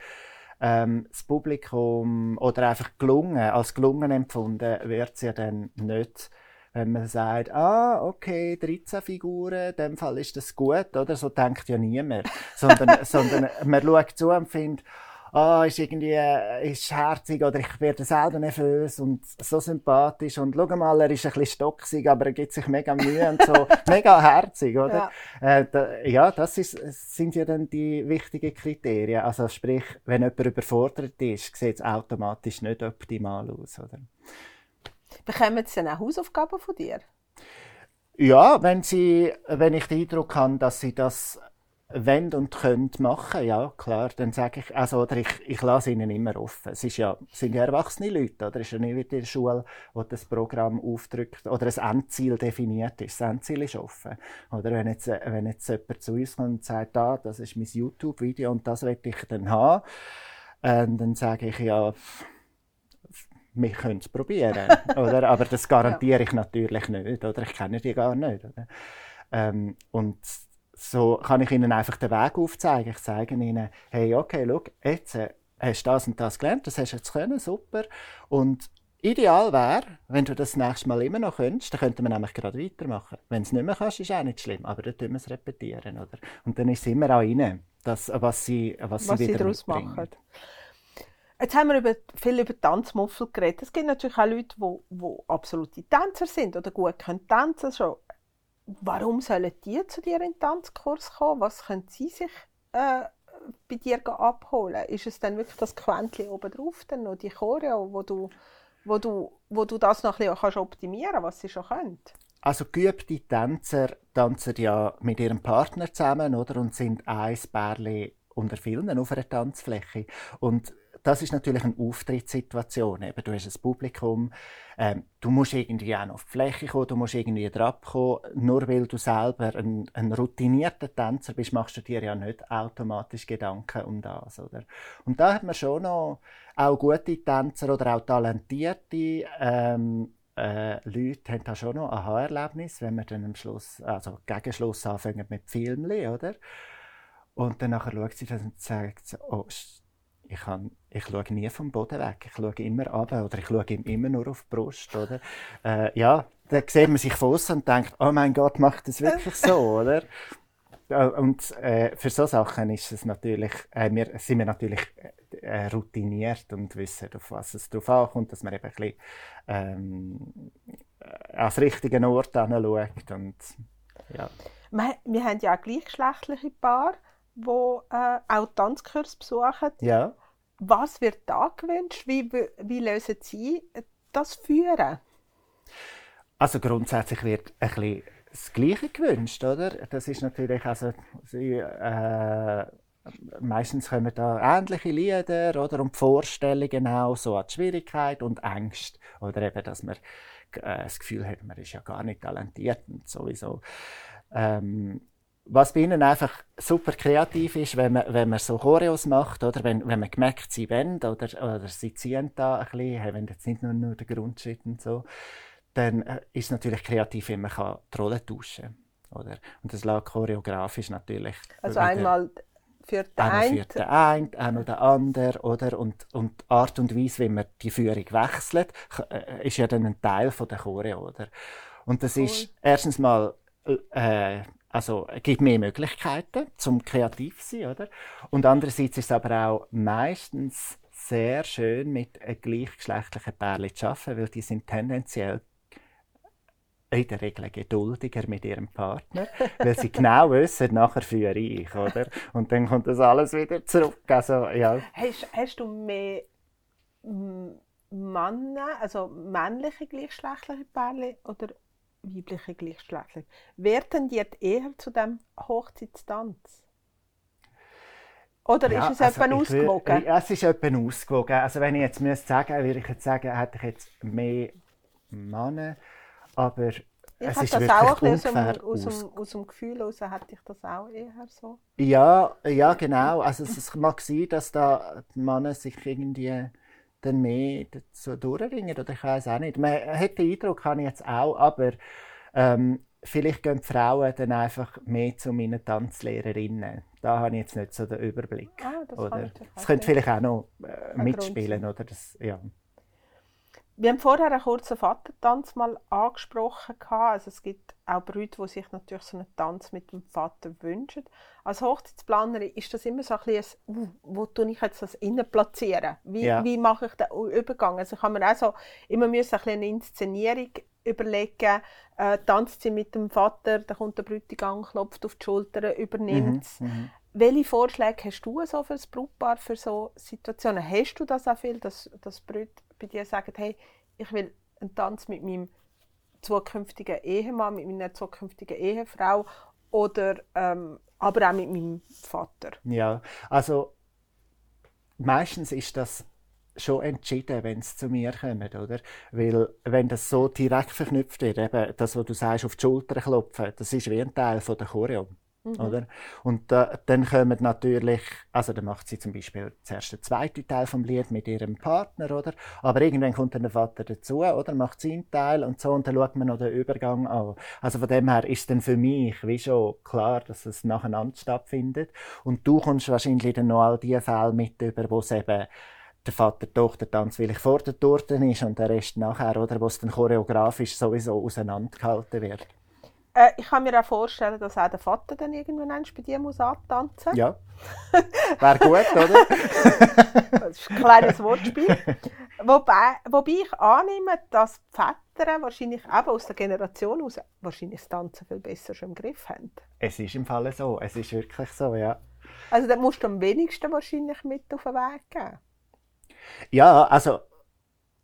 Ähm, das Publikum oder einfach gelungen, als gelungen empfunden, wird es ja dann nicht, wenn man sagt, ah, okay, 13 Figuren, in dem Fall ist das gut, oder? So denkt ja niemand. Sondern, sondern man schaut zu und findet, ah, ist irgendwie, äh, ist herzig oder ich werde selber nervös und so sympathisch und schau mal, er ist ein bisschen stocksig, aber er gibt sich mega Mühe und so, mega herzig, oder? Äh, da, ja, das ist, sind ja dann die wichtigen Kriterien. Also sprich, wenn jemand überfordert ist, sieht es automatisch nicht optimal aus, oder? Bekommen sie dann auch Hausaufgaben von dir? Ja, wenn sie, wenn ich den Eindruck habe, dass sie das wollen und können machen, ja, klar, dann sage ich, also, oder ich, ich lasse ihnen immer offen. Es ist ja, sind ja erwachsene Leute, oder? Es ist ja nicht in der Schule, wo das Programm aufdrückt, oder ein Endziel definiert ist. Das Endziel ist offen. Oder wenn jetzt, wenn jetzt jemand zu uns kommt und sagt, ah, das ist mein YouTube-Video und das will ich dann haben, äh, dann sage ich, ja, wir können es probieren, oder? Aber das garantiere ich natürlich nicht, oder? Ich kenne die gar nicht, oder? Ähm, und so kann ich ihnen einfach den Weg aufzeigen. Ich zeige ihnen, hey, okay, schau, jetzt äh, hast du das und das gelernt, das hast du jetzt können, super. Und ideal wäre, wenn du das nächste Mal immer noch könntest, dann könnten wir nämlich gerade weitermachen. Wenn du es nicht mehr kannst, ist auch nicht schlimm, aber dann tun wir es repetieren, oder? Und dann ist es immer ihnen, das, was sie, was was sie sie wieder daraus mitbringen. machen. Jetzt haben wir über, viel über Tanzmuffel geredet. Es gibt natürlich auch Leute, die, die absolute Tänzer sind oder gut können tanzen schon. Warum sollen die zu dir in den Tanzkurs kommen? Was können sie sich äh, bei dir abholen? Ist es dann wirklich das Quäntchen oben drauf, dann noch die Choreo, wo du, wo du, wo du das noch ein bisschen kannst optimieren was sie schon können? Also geübte Tänzer tanzen ja mit ihrem Partner zusammen, oder? Und sind ein Pärchen unter vielen auf einer Tanzfläche. Und das ist natürlich eine Auftrittssituation. Eben, du hast ein Publikum, ähm, du musst irgendwie auch noch auf die Fläche kommen, du musst irgendwie drauf kommen. Nur weil du selber ein, ein routinierter Tänzer bist, machst du dir ja nicht automatisch Gedanken um das, oder? Und da hat man schon noch auch gute Tänzer oder auch talentierte ähm, äh, Leute haben da schon noch ein Aha-Erlebnis, wenn wir dann am Schluss, also gegen Schluss anfangen mit Filmli, oder? Und dann nachher schaut sie das und sagt, oh, ich, kann, ich schaue nie vom Boden weg, ich schaue immer runter oder ich schaue immer nur auf die Brust, oder? Äh, ja, dann sieht man sich von außen und denkt, oh mein Gott, macht das wirklich so, oder? Und äh, für solche Sachen ist es natürlich, äh, wir, sind wir natürlich äh, routiniert und wissen, auf was es drauf ankommt, dass man eben ein bisschen ähm, äh, an den richtigen Ort hinschaut. Und, ja. Wir, wir haben ja auch gleichgeschlechtliche Paare, die äh, auch Tanzkurs besuchen. ja. Was wird da gewünscht? Wie, wie lösen Sie das Führen? Also grundsätzlich wird ein bisschen das Gleiche gewünscht, oder? Das ist natürlich, also, sie, äh, meistens kommen da ähnliche Lieder, oder? Und Vorstellungen auch, so an die Schwierigkeit und Angst, oder eben, dass man äh, das Gefühl hat, man ist ja gar nicht talentiert und sowieso. Ähm, was bei ihnen einfach super kreativ ist, wenn man, wenn man so Choreos macht, oder wenn, wenn man gemerkt, sie wollen, oder, oder sie ziehen da ein bisschen, wenn jetzt nicht nur, nur der Grundschritt und so, dann äh, ist es natürlich kreativ, wenn man kann die Rolle tauschen kann. Oder? Und das lag choreografisch natürlich. Also einmal für den einen. Für den einen, noch den anderen, oder? Und, und die Art und Weise, wie man die Führung wechselt, äh, ist ja dann ein Teil von der Choreo, oder? Und das cool. ist erstens mal, äh, also gibt mehr Möglichkeiten zum kreativ zu sein, oder? Und andererseits ist es aber auch meistens sehr schön, mit einem gleichgeschlechtlichen Pärchen zu arbeiten, weil die sind tendenziell in der Regel geduldiger mit ihrem Partner, weil sie genau wissen, nachher führe ich, oder? Und dann kommt das alles wieder zurück. Also, ja. hast, hast du mehr Männer, also männliche gleichgeschlechtliche Pärchen oder weibliche gleichgeschlechtliche? Werden die eher zu dem Hochzeitstanz? Oder ja, ist es also etwa ausgewogen? Es ist etwa ausgewogen. Also wenn ich jetzt müsste sagen, würde ich jetzt sagen, hätte ich jetzt mehr Männer aber ich es ist das auch aus dem, aus, dem, aus dem Gefühl heraus hätte ich das auch eher so. Ja, ja genau. Also es mag sein, dass da die Männer sich irgendwie dann mehr dazu durchringen oder ich weiß auch nicht. Man hat den Eindruck, habe ich jetzt auch, aber ähm, vielleicht gehen die Frauen dann einfach mehr zu meinen Tanzlehrerinnen. Da habe ich jetzt nicht so den Überblick. Ah, das oder? Das könnte vielleicht auch noch äh, mitspielen, oder? Das, ja. Wir haben vorher einen kurzen Vatertanz mal angesprochen. Also es gibt auch Brüder, die sich natürlich so einen Tanz mit dem Vater wünschen. Als Hochzeitsplanerin ist das immer so ein bisschen, uh, wo tue ich jetzt das innen platzieren? Wie, ja. wie mache ich den Übergang? Also kann man auch so immer müssen ein eine Inszenierung überlegen, äh, tanzt sie mit dem Vater, dann kommt der Bräutigam, klopft auf die Schulter, übernimmt es. Mhm, mhm, Welche Vorschläge hast du so für das Brautpaar, für so Situationen? Hast du das auch viel, dass, dass Brüder bei dir sagen, hey, ich will einen Tanz mit meinem zukünftigen Ehemann, mit meiner zukünftigen Ehefrau oder ähm, aber auch mit meinem Vater. Ja, also meistens ist das schon entschieden, wenn es zu mir kommt, oder? Weil, wenn das so direkt verknüpft wird, eben das, was du sagst, auf die Schulter klopfen, das ist wie ein Teil von der Choreo. Mhm. Oder? Und äh, dann kommen natürlich, also dann macht sie zum Beispiel zuerst den zweiten Teil vom Lied mit ihrem Partner, oder? Aber irgendwann kommt dann der Vater dazu, oder? Macht seinen Teil und so und dann schaut man noch den Übergang an. Also von dem her ist dann für mich wie schon klar, dass es nacheinander stattfindet. Und du kommst wahrscheinlich dann noch all die Fälle mit über, wo es eben der Vater-Tochter-Tanz vielleicht vor der Torte ist und der Rest nachher, oder? Wo es dann choreografisch sowieso auseinandergehalten wird. Äh, ich kann mir auch vorstellen, dass auch der Vater dann irgendwann bei dir muss antanzen Ja. Wäre gut, oder? das ist ein kleines Wortspiel. Wobei, wobei ich annehme, dass die Väter wahrscheinlich eben aus der Generation aus wahrscheinlich das Tanzen viel besser schon im Griff haben. Es ist im Fall so. Es ist wirklich so, ja. Also dann musst du am wenigsten wahrscheinlich mit auf den Weg geben. Ja, also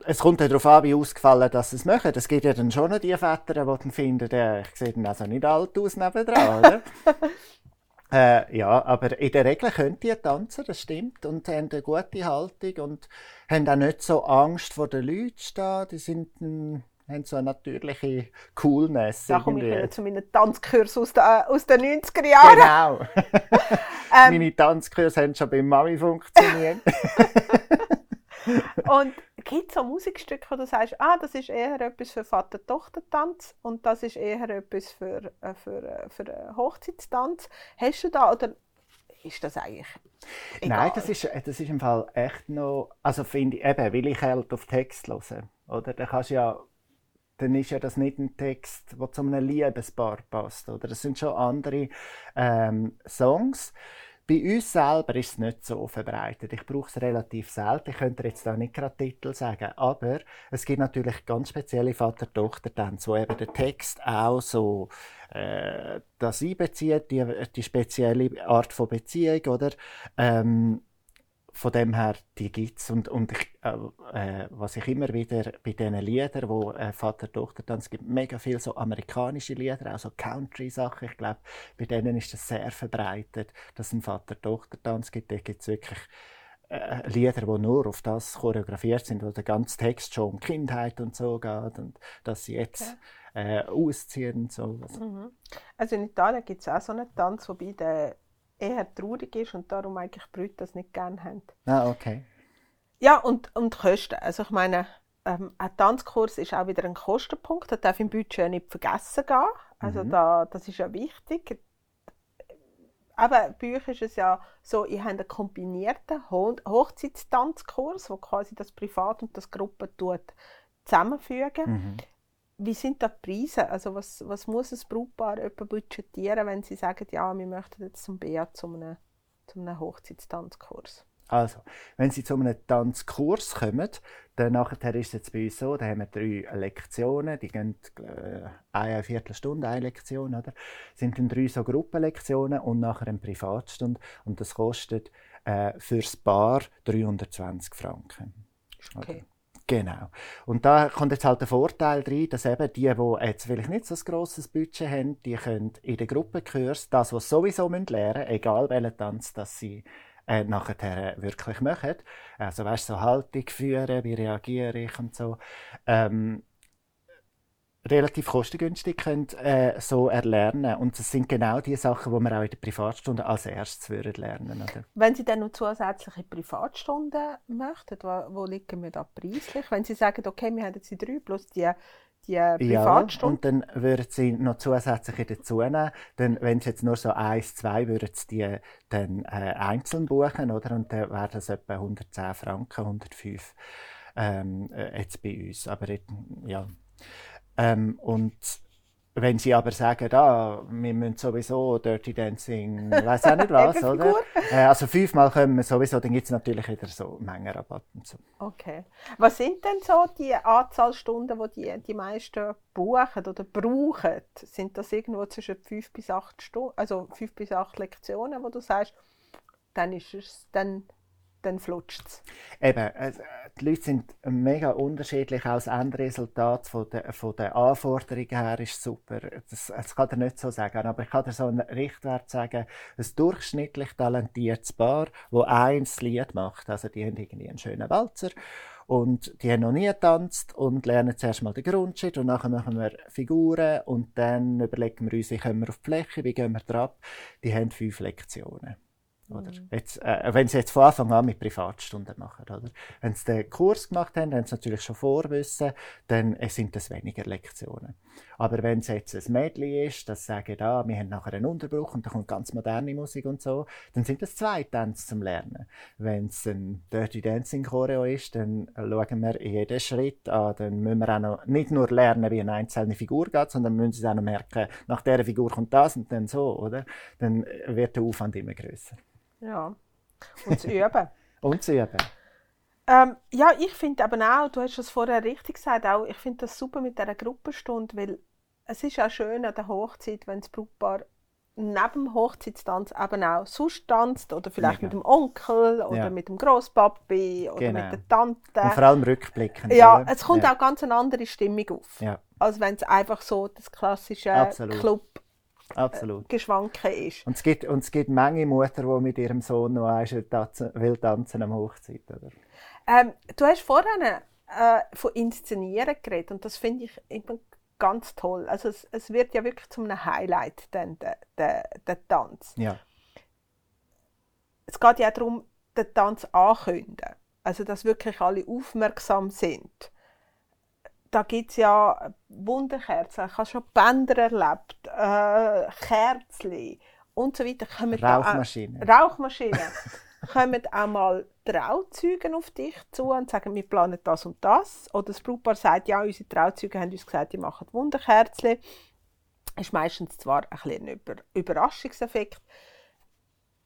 es kommt ja darauf an, wie ausgefallen dass sie es machen. Es gibt ja dann schon die Väter, die dann finden, äh, ich sehe dann also nicht alt aus nebendran, oder? äh, ja, aber in der Regel können die tanzen, das stimmt, und haben eine gute Haltung und haben auch nicht so Angst vor den Leuten stehen. Die sind ein, haben so eine natürliche Coolness. Da komme ich wieder zu meinen Tanzkursen aus, aus den 90er Jahren. Genau. ähm, Meine Tanzkurse haben schon bei Mami funktioniert. Und gibt es so Musikstücke, wo du sagst, ah, das ist eher etwas für Vater-Tochter-Tanz und das ist eher etwas für, äh, für, äh, für, für Hochzeitstanz? Hast du da, oder ist das eigentlich egal? Nein, das ist, das ist im Fall echt noch, also finde ich, eben, will ich halt auf Text hören, oder? Dann kannst ja dann ist ja das nicht ein Text, der zu einem Liebespaar passt. Oder das sind schon andere ähm, Songs. Bei uns selber ist es nicht so verbreitet. Ich brauche es relativ selten. Ich könnte jetzt da nicht gerade Titel sagen. Aber es gibt natürlich ganz spezielle Vater-Tochter-Tänze, wo eben der Text auch so äh, das einbezieht, die, die spezielle Art von Beziehung, oder? Ähm, von dem her, die gibt es. Und, und ich, äh, äh, was ich immer wieder bei diesen Liedern, wo äh, Vater-Tochter-Tanz gibt, mega viel so amerikanische Lieder, auch so Country-Sachen. Ich glaube, bei denen ist das sehr verbreitet, dass es einen Vater-Tochter-Tanz gibt. Da gibt es wirklich äh, Lieder, die nur auf das choreografiert sind, wo der ganze Text schon um Kindheit und so geht und dass sie jetzt okay. äh, ausziehen und so. Mhm. Also in Italien gibt es auch so einen Tanz, wobei der eher traurig ist und darum eigentlich die Brüder das nicht gerne haben. Ah, okay. Ja, und, und Kosten. Also ich meine, ähm, ein Tanzkurs ist auch wieder ein Kostenpunkt. Das darf im Budget nicht vergessen gehen. Also mhm. da, das ist ja wichtig. Aber bei euch ist es ja so, ihr habt einen kombinierten Ho Hochzeitstanzkurs, wo quasi das Privat und das Gruppe zusammenfügen. Mhm. Wie sind da die Preise? Also was, was muss ein Brautpaar budgetieren, wenn sie sagen, ja, wir möchten jetzt zum BA zu einem, zu einem Hochzeitstanzkurs? Also, wenn Sie zu einem Tanzkurs kommen, dann nachher ist es jetzt bei uns so, da haben wir drei Lektionen, die gehen äh, eine Viertelstunde, eine Lektion, oder? Das sind dann drei so Gruppenlektionen und nachher eine Privatstunde und das kostet äh, fürs Paar 320 Franken. Okay. Oder? Genau. Und da kommt jetzt halt der Vorteil rein, dass eben die, die jetzt vielleicht nicht so ein grosses Budget haben, die können in den Gruppenkurs das, was sie sowieso lernen müssen, egal welchen Tanz das sie äh, nachher wirklich machen. Also weißt so Haltung führen, wie reagiere ich und so. Ähm, relativ kostengünstig können, äh, so erlernen. Und das sind genau die Sachen, die man auch in der Privatstunde als erstes würden lernen oder? Wenn Sie dann noch zusätzliche Privatstunden möchten, wo, wo liegen wir da preislich? Wenn Sie sagen, okay, wir haben jetzt die drei plus die die Privatstunden. Ja, und dann würden sie noch zusätzliche dazu nehmen. Dann, wenn sie jetzt nur so eins, zwei, würden sie die dann äh, einzeln buchen, oder? Und dann wäre das etwa 110 Franken, 105 ähm, äh, jetzt bei uns. Aber ja, ähm, und wenn sie aber sagen, ah, wir müssen sowieso Dirty Dancing, weiß auch nicht was, oder? Äh, also fünfmal können wir sowieso, dann gibt es natürlich wieder so Mengenrabatt und so. Okay. Was sind denn so die Anzahl Stunden, die die, die meisten buchen oder brauchen? Sind das irgendwo zwischen fünf bis acht Stunden, also fünf bis acht Lektionen, wo du sagst, dann ist es, dann dann flutscht es. Eben, die Leute sind mega unterschiedlich. Auch das Endresultat von der, von der Anforderungen her ist super. Das, das kann ich nicht so sagen, aber ich kann dir so einen Richtwert sagen. Ein durchschnittlich talentiertes Paar, das eins Lied macht, also die haben irgendwie einen schönen Walzer und die haben noch nie getanzt und lernen zuerst mal den Grundschritt und nachher machen wir Figuren und dann überlegen wir uns, wie kommen wir auf die Fläche, wie gehen wir drauf. Die haben fünf Lektionen. Oder? Mhm. Jetzt, äh, wenn sie jetzt von Anfang an mit Privatstunden machen. Oder? Wenn sie den Kurs gemacht haben, haben sie natürlich schon Vorwissen, dann äh, sind das weniger Lektionen. Aber wenn es jetzt ein Mädchen ist, das sagen, ah, wir haben nachher einen Unterbruch und da kommt ganz moderne Musik und so, dann sind das zwei Tänze zum Lernen. Wenn es ein Dirty Dancing Choreo ist, dann schauen wir jeden Schritt an. Dann müssen wir auch noch nicht nur lernen, wie eine einzelne Figur geht, sondern müssen sie auch noch merken, nach dieser Figur kommt das und dann so, oder? Dann wird der Aufwand immer größer. Ja. Und zu üben. Und zu üben. Ähm, ja, ich finde eben auch, du hast es vorher richtig gesagt, auch, ich finde das super mit dieser Gruppenstunde, weil es ist auch schön an der Hochzeit, wenn das Brautpaar neben dem Hochzeitstanz eben auch sonst tanzt oder vielleicht Mega. mit dem Onkel oder ja. mit dem Großpapi oder genau. mit der Tante. Und vor allem rückblickend. Ja, es kommt ja. auch ganz eine andere Stimmung auf. Ja. Als wenn es einfach so das klassische Absolut. Club Absolut. Geschwanken ist. Und es gibt, und es gibt Menge Mutter, die mit ihrem Sohn noch tanzen, will tanzen am Hochzeit. Oder? Ähm, du hast vorhin äh, von Inszenieren geredet und das finde ich ganz toll. Also es, es, wird ja wirklich zu einem Highlight, dann, der, der, der Tanz. Ja. Es geht ja darum, den Tanz ankündigen. Also dass wirklich alle aufmerksam sind da gibt es ja Wunderkerzen. Ich habe schon Bänder erlebt, äh, Kerzen und so weiter. Rauchmaschinen. Auch, Rauchmaschinen. kommen auch mal Trauzeugen auf dich zu und sagen, wir planen das und das. Oder das Brautpaar sagt, ja, unsere Trauzeugen haben uns gesagt, die machen Wunderkerzen. Das ist meistens zwar ein bisschen ein Überraschungseffekt,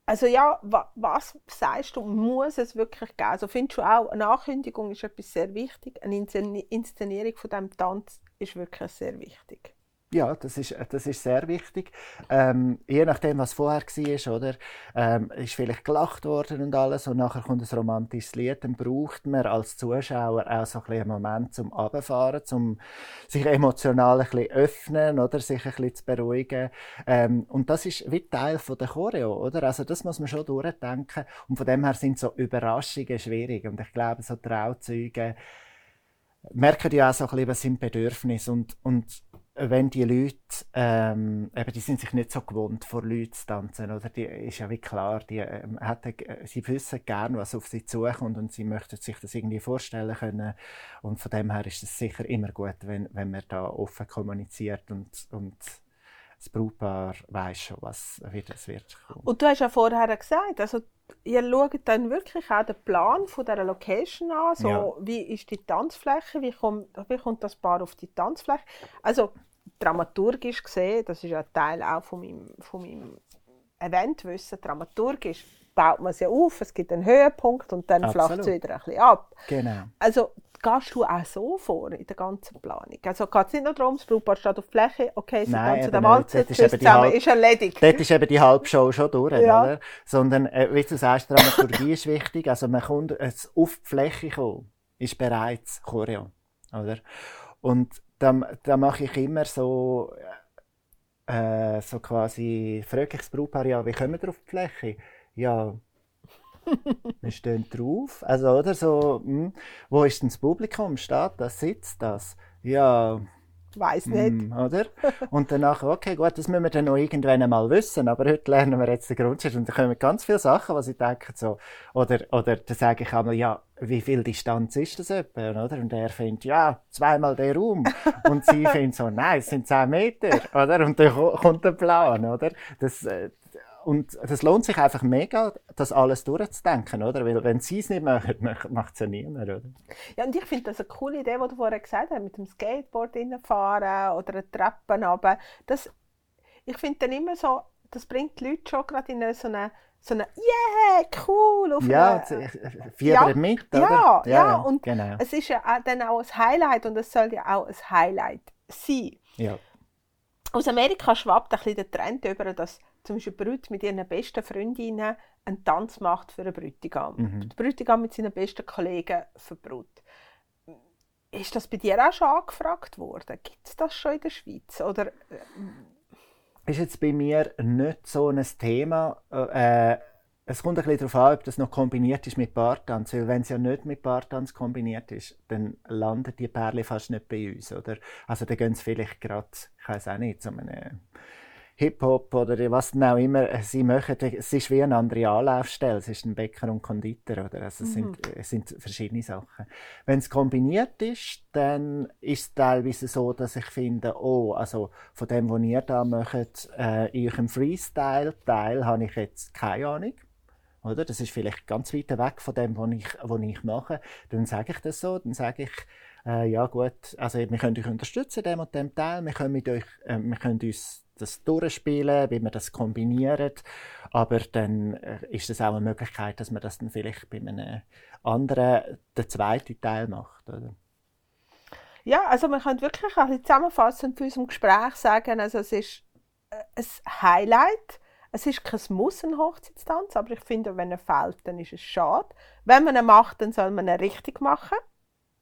also ja, wa was sagst du, muss es wirklich geben? Also findest du auch, eine Ankündigung ist etwas sehr wichtig, eine Inszenierung von diesem Tanz ist wirklich sehr wichtig. Ja, das ist, das ist sehr wichtig. Ähm, je nachdem, was vorher war, oder, ähm, ist vielleicht gelacht worden und alles und nachher kommt ein romantisches Lied, dann braucht man als Zuschauer auch so ein einen Moment zum Abfahren, zum sich emotional ein bisschen öffnen oder sich ein bisschen zu beruhigen. Ähm, und das ist wie Teil von der Choreo, oder? Also das muss man schon durchdenken und von dem her sind so Überraschungen schwierig und ich glaube, so Trauzeuge merken ja auch so ein bisschen, was Bedürfnisse und, und wenn die Leute, ähm, eben, die sind sich nicht so gewohnt, vor Leuten zu tanzen, oder? Die ist ja wie klar, die, ähm, hätten, sie wissen gern, was auf sie zukommt und sie möchten sich das irgendwie vorstellen können. Und von dem her ist es sicher immer gut, wenn, wenn man da offen kommuniziert und, und das Brautpaar weiß schon, was, wie das wird. Und du hast ja vorher gesagt, also ihr schaut dann wirklich auch den Plan von dieser Location an, so ja. wie ist die Tanzfläche, wie kommt, wie kommt das Paar auf die Tanzfläche. Also dramaturgisch gesehen, das ist ja ein Teil auch von meinem, von meinem Eventwissen, dramaturgisch baut man es ja auf, es gibt einen Höhepunkt und dann flacht es wieder ein bisschen ab. Genau. Also gehst du auch so vor in der ganzen Planung? Also geht es nicht nur darum, das Brautpaar steht auf die Fläche, okay, sie Nein, tanzen den Walzer, tschüss zusammen, Halb, ist erledigt. Dort ist eben die Halbshow schon durch, ja. oder? Sondern, äh, wie du sagst, Dramaturgie ist wichtig, also man kommt es auf die Fläche kommen, ist bereits Choreo, oder? Und da, da mache ich immer so, äh, so quasi, frage ich das Brautpaar, ja, wie kommen wir auf die Fläche? Ja, wir stehen drauf. Also, oder so, hm, wo ist denn das Publikum? Steht das? Sitzt das? Ja. Weiß nicht. Hm, oder? Und danach, okay, gut, das müssen wir dann noch irgendwann einmal wissen. Aber heute lernen wir jetzt den Grundsatz und da kommen ganz viele Sachen, was ich denke, so. Oder, oder da sage ich einmal, ja, wie viel Distanz ist das etwa, oder? Und er findet, ja, zweimal der Raum. Und sie findet so, nein, es sind zehn Meter, oder? Und dann kommt der Plan, oder? Das, äh, und das lohnt sich einfach mega, das alles durchzudenken, oder? Weil wenn sie es nicht machen, macht es ja niemand, oder? Ja, und ich finde das eine coole Idee, die du vorher gesagt hast, mit dem Skateboard fahren oder eine Treppe runter. Das, ich finde dann immer so, das bringt die Leute schon gerade in so eine so eine yeah, cool auf Ja, eine, Fieber ja, mit, oder? Ja, ja, ja. und genau. es ist ja dann auch ein Highlight und es soll ja auch ein Highlight sein. Ja. Aus Amerika schwappt ein bisschen der Trend über, dass zum Beispiel Brut mit ihren besten Freundinnen einen Tanz macht für einen Bräutigam. Mhm. Der Bräutigam mit seinen besten Kollegen für Brut. Ist das bei dir auch schon angefragt worden? Gibt es das schon in der Schweiz? Oder, äh, ist jetzt bei mir nicht so ein Thema. Äh, es kommt ein bisschen darauf an, ob das noch kombiniert ist mit Bartanz. Weil wenn es ja nicht mit Bartanz kombiniert ist, dann landen die Perle fast nicht bei uns. Oder? Also dann gehen sie vielleicht gerade, ich weiß auch nicht, zu einem Hip-Hop oder was denn auch immer sie machen, es ist wie eine andere Anlaufstelle. Es ist ein Bäcker und Konditor. Oder? Also es, mhm. sind, es sind verschiedene Sachen. Wenn es kombiniert ist, dann ist es teilweise so, dass ich finde, oh, also von dem, was ihr da macht, äh, in eurem Freestyle-Teil habe ich jetzt keine Ahnung. Oder? Das ist vielleicht ganz weit weg von dem, was ich, was ich mache. Dann sage ich das so, dann sage ich, äh, ja gut, also wir können euch unterstützen, dem und dem Teil, wir können, mit euch, äh, wir können uns das durchspielen, wie man das kombiniert. Aber dann äh, ist es auch eine Möglichkeit, dass man das dann vielleicht bei einem anderen, den zweiten Teil macht. Oder? Ja, also man könnte wirklich ein bisschen zusammenfassend für unserem Gespräch sagen, also es ist äh, ein Highlight. Es ist kein Muss, ein Hochzeitstanz, aber ich finde, wenn er fehlt, dann ist es schade. Wenn man ihn macht, dann soll man ihn richtig machen.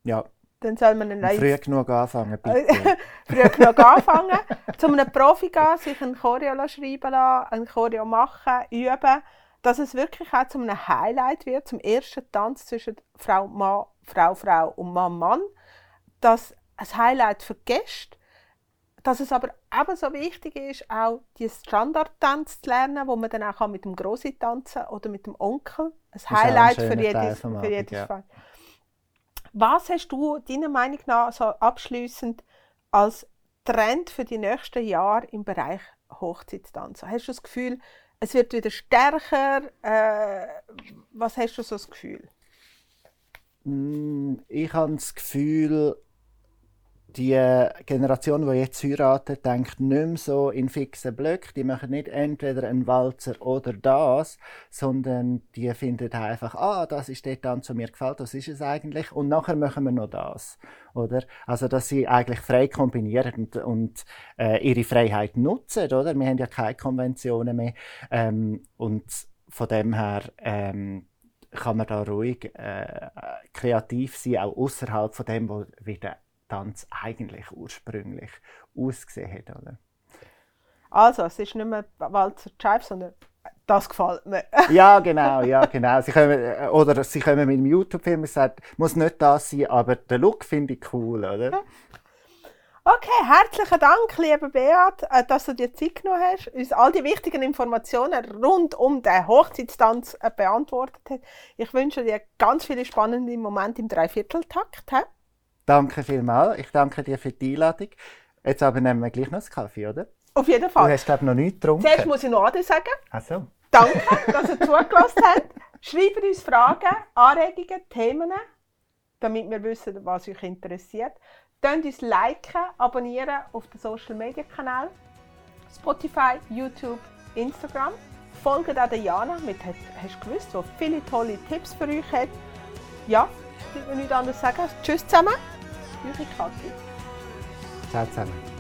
Ja, dann soll man einen Früh genug anfangen, bitte. Früh genug anfangen. zu einem Profi gehen, sich ein Choreo schreiben lassen, ein Choreo machen, üben. Dass es wirklich auch zu einem Highlight wird, zum ersten Tanz zwischen Frau, Mann, Frau, Frau und Mann, Mann. Dass ein Highlight für Gäste dass es aber ebenso wichtig ist, auch die Standardtanz zu lernen, wo man dann auch mit dem Grossi tanzen oder mit dem Onkel. Ein Highlight ein für jedes, für jedes ja. Was hast du deiner Meinung nach so abschließend als Trend für die nächsten Jahre im Bereich Hochzeitstanzen? Hast du das Gefühl, es wird wieder stärker? Äh, was hast du so das Gefühl? Mm, ich habe das Gefühl, die Generation, die jetzt heiratet, denkt nicht mehr so in fixen Blöcken. Die machen nicht entweder einen Walzer oder das, sondern die finden einfach, ah, das ist dort dann zu mir gefällt, das ist es eigentlich. Und nachher machen wir noch das. Oder? Also, dass sie eigentlich frei kombinieren und, und äh, ihre Freiheit nutzen, oder? Wir haben ja keine Konventionen mehr. Ähm, und von dem her, ähm, kann man da ruhig äh, kreativ sein, auch außerhalb von dem, wo wieder Tanz eigentlich ursprünglich ausgesehen hat. Oder? Also, es ist nicht mehr Walzer Jive, sondern das gefällt mir. ja, genau, ja, genau. Sie kommen, äh, oder sie kommen mit dem YouTube-Film und sagen, muss nicht das sein, aber den Look finde ich cool, oder? Okay, herzlichen Dank, lieber Beat, äh, dass du dir Zeit genommen hast, uns all die wichtigen Informationen rund um den Hochzeitstanz äh, beantwortet hast. Ich wünsche dir ganz viele spannende Momente im Dreivierteltakt. Danke vielmals. Ich danke dir für die Einladung. Jetzt aber nehmen wir gleich noch einen Kaffee, oder? Auf jeden Fall. Du hast, glaube ich, noch nichts getrunken. Zuerst muss ich noch Ade sagen. Ach so. Danke, dass ihr zugelassen habt. Schreibt uns Fragen, Anregungen, Themen, damit wir wissen, was euch interessiert. Könnt uns liken, abonnieren auf den Social Media Kanal Spotify, YouTube, Instagram. Folgt auch der Jana mit «Hast du gewusst?», die viele tolle Tipps für euch hat. Ja, ich will nichts anderes sagen. Tschüss zusammen. Eure Kathi. Ciao zusammen.